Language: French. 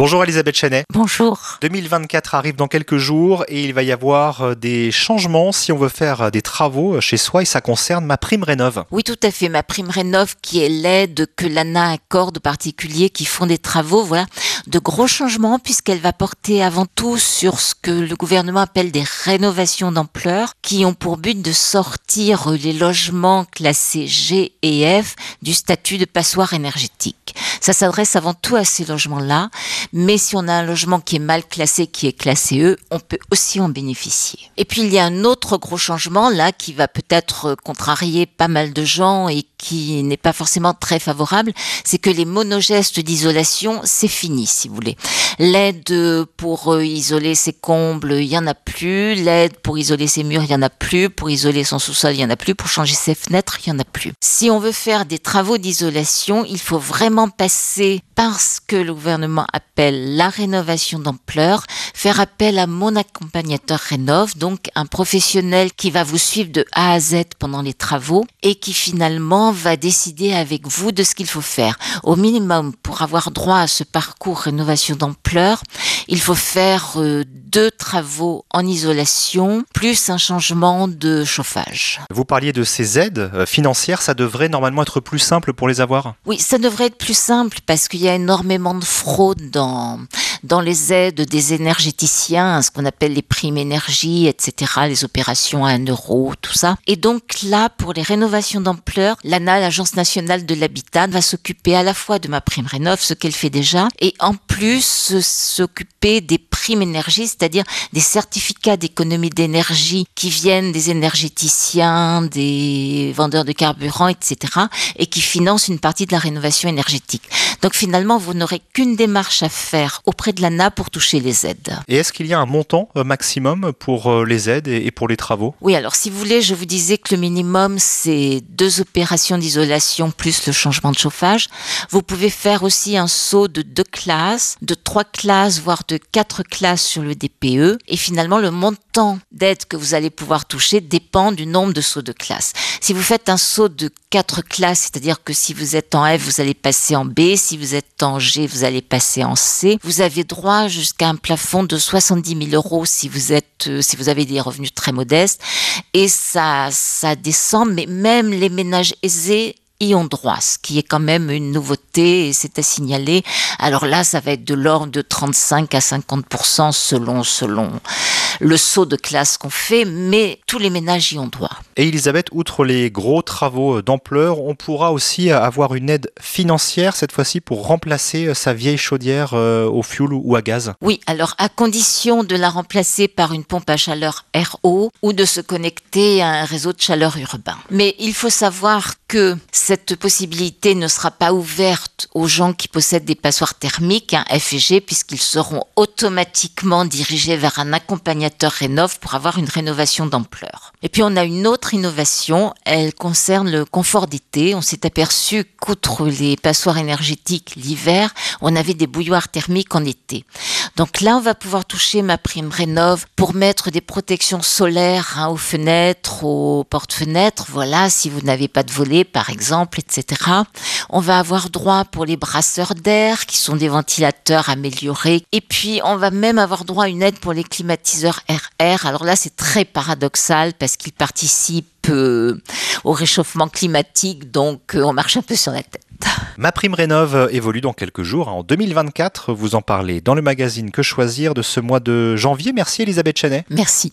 Bonjour Elisabeth Chenet. Bonjour. 2024 arrive dans quelques jours et il va y avoir euh, des changements si on veut faire euh, des travaux euh, chez soi et ça concerne ma prime rénove. Oui, tout à fait. Ma prime rénove qui est l'aide que l'ANA accorde aux particuliers qui font des travaux. Voilà, de gros changements puisqu'elle va porter avant tout sur ce que le gouvernement appelle des rénovations d'ampleur qui ont pour but de sortir les logements classés G et F du statut de passoire énergétique. Ça s'adresse avant tout à ces logements-là, mais si on a un logement qui est mal classé, qui est classé E, on peut aussi en bénéficier. Et puis il y a un autre gros changement là qui va peut-être contrarier pas mal de gens et qui n'est pas forcément très favorable, c'est que les monogestes d'isolation, c'est fini si vous voulez. L'aide pour euh, isoler ses combles, il y en a plus. L'aide pour isoler ses murs, il y en a plus. Pour isoler son sous-sol, il y en a plus. Pour changer ses fenêtres, il y en a plus. Si on veut faire des travaux d'isolation, il faut vraiment passer par ce que le gouvernement appelle la rénovation d'ampleur, faire appel à mon accompagnateur rénov, donc un professionnel qui va vous suivre de A à Z pendant les travaux et qui finalement va décider avec vous de ce qu'il faut faire. Au minimum, pour avoir droit à ce parcours rénovation d'ampleur, il faut faire euh, deux travaux en isolation plus un changement de chauffage. Vous parliez de ces aides euh, financières, ça devrait normalement être plus simple pour les avoir Oui, ça devrait être plus simple parce qu'il y a énormément de fraude dans dans les aides des énergéticiens, ce qu'on appelle les primes énergie, etc., les opérations à 1 euro, tout ça. Et donc là, pour les rénovations d'ampleur, l'ANA, l'Agence nationale de l'habitat, va s'occuper à la fois de ma prime rénov, ce qu'elle fait déjà, et en plus s'occuper des primes énergie, c'est-à-dire des certificats d'économie d'énergie qui viennent des énergéticiens, des vendeurs de carburant, etc., et qui financent une partie de la rénovation énergétique. Donc finalement, vous n'aurez qu'une démarche à faire auprès de l'ANA pour toucher les aides. Et est-ce qu'il y a un montant euh, maximum pour euh, les aides et pour les travaux? Oui, alors si vous voulez, je vous disais que le minimum, c'est deux opérations d'isolation plus le changement de chauffage. Vous pouvez faire aussi un saut de deux classes, de trois classes, voire de quatre classes sur le DPE. Et finalement, le montant d'aide que vous allez pouvoir toucher dépend du nombre de sauts de classe. Si vous faites un saut de quatre classes, c'est-à-dire que si vous êtes en F, vous allez passer en B, si vous êtes en G, vous allez passer en C. Vous avez droit jusqu'à un plafond de 70 000 euros si vous êtes, euh, si vous avez des revenus très modestes. Et ça, ça descend, mais même les ménages aisés y ont droit, ce qui est quand même une nouveauté et c'est à signaler. Alors là, ça va être de l'ordre de 35 à 50 selon selon le saut de classe qu'on fait, mais tous les ménages y ont droit. Et Elisabeth, outre les gros travaux d'ampleur, on pourra aussi avoir une aide financière cette fois-ci pour remplacer sa vieille chaudière euh, au fioul ou à gaz Oui, alors à condition de la remplacer par une pompe à chaleur RO ou de se connecter à un réseau de chaleur urbain. Mais il faut savoir que cette possibilité ne sera pas ouverte aux gens qui possèdent des passoires thermiques, un F et G, puisqu'ils seront automatiquement dirigés vers un accompagnateur rénove pour avoir une rénovation d'ampleur. Et puis on a une autre innovation, elle concerne le confort d'été. On s'est aperçu qu'outre les passoires énergétiques l'hiver, on avait des bouilloires thermiques en été. Donc là, on va pouvoir toucher ma prime rénove pour mettre des protections solaires hein, aux fenêtres, aux portes-fenêtres. Voilà, si vous n'avez pas de volet, par exemple, etc. On va avoir droit pour les brasseurs d'air, qui sont des ventilateurs améliorés. Et puis, on va même avoir droit à une aide pour les climatiseurs RR. Alors là, c'est très paradoxal parce qu'ils participent euh, au réchauffement climatique, donc euh, on marche un peu sur la tête. Ma prime rénove évolue dans quelques jours. En 2024, vous en parlez dans le magazine Que choisir de ce mois de janvier. Merci Elisabeth Chenet. Merci.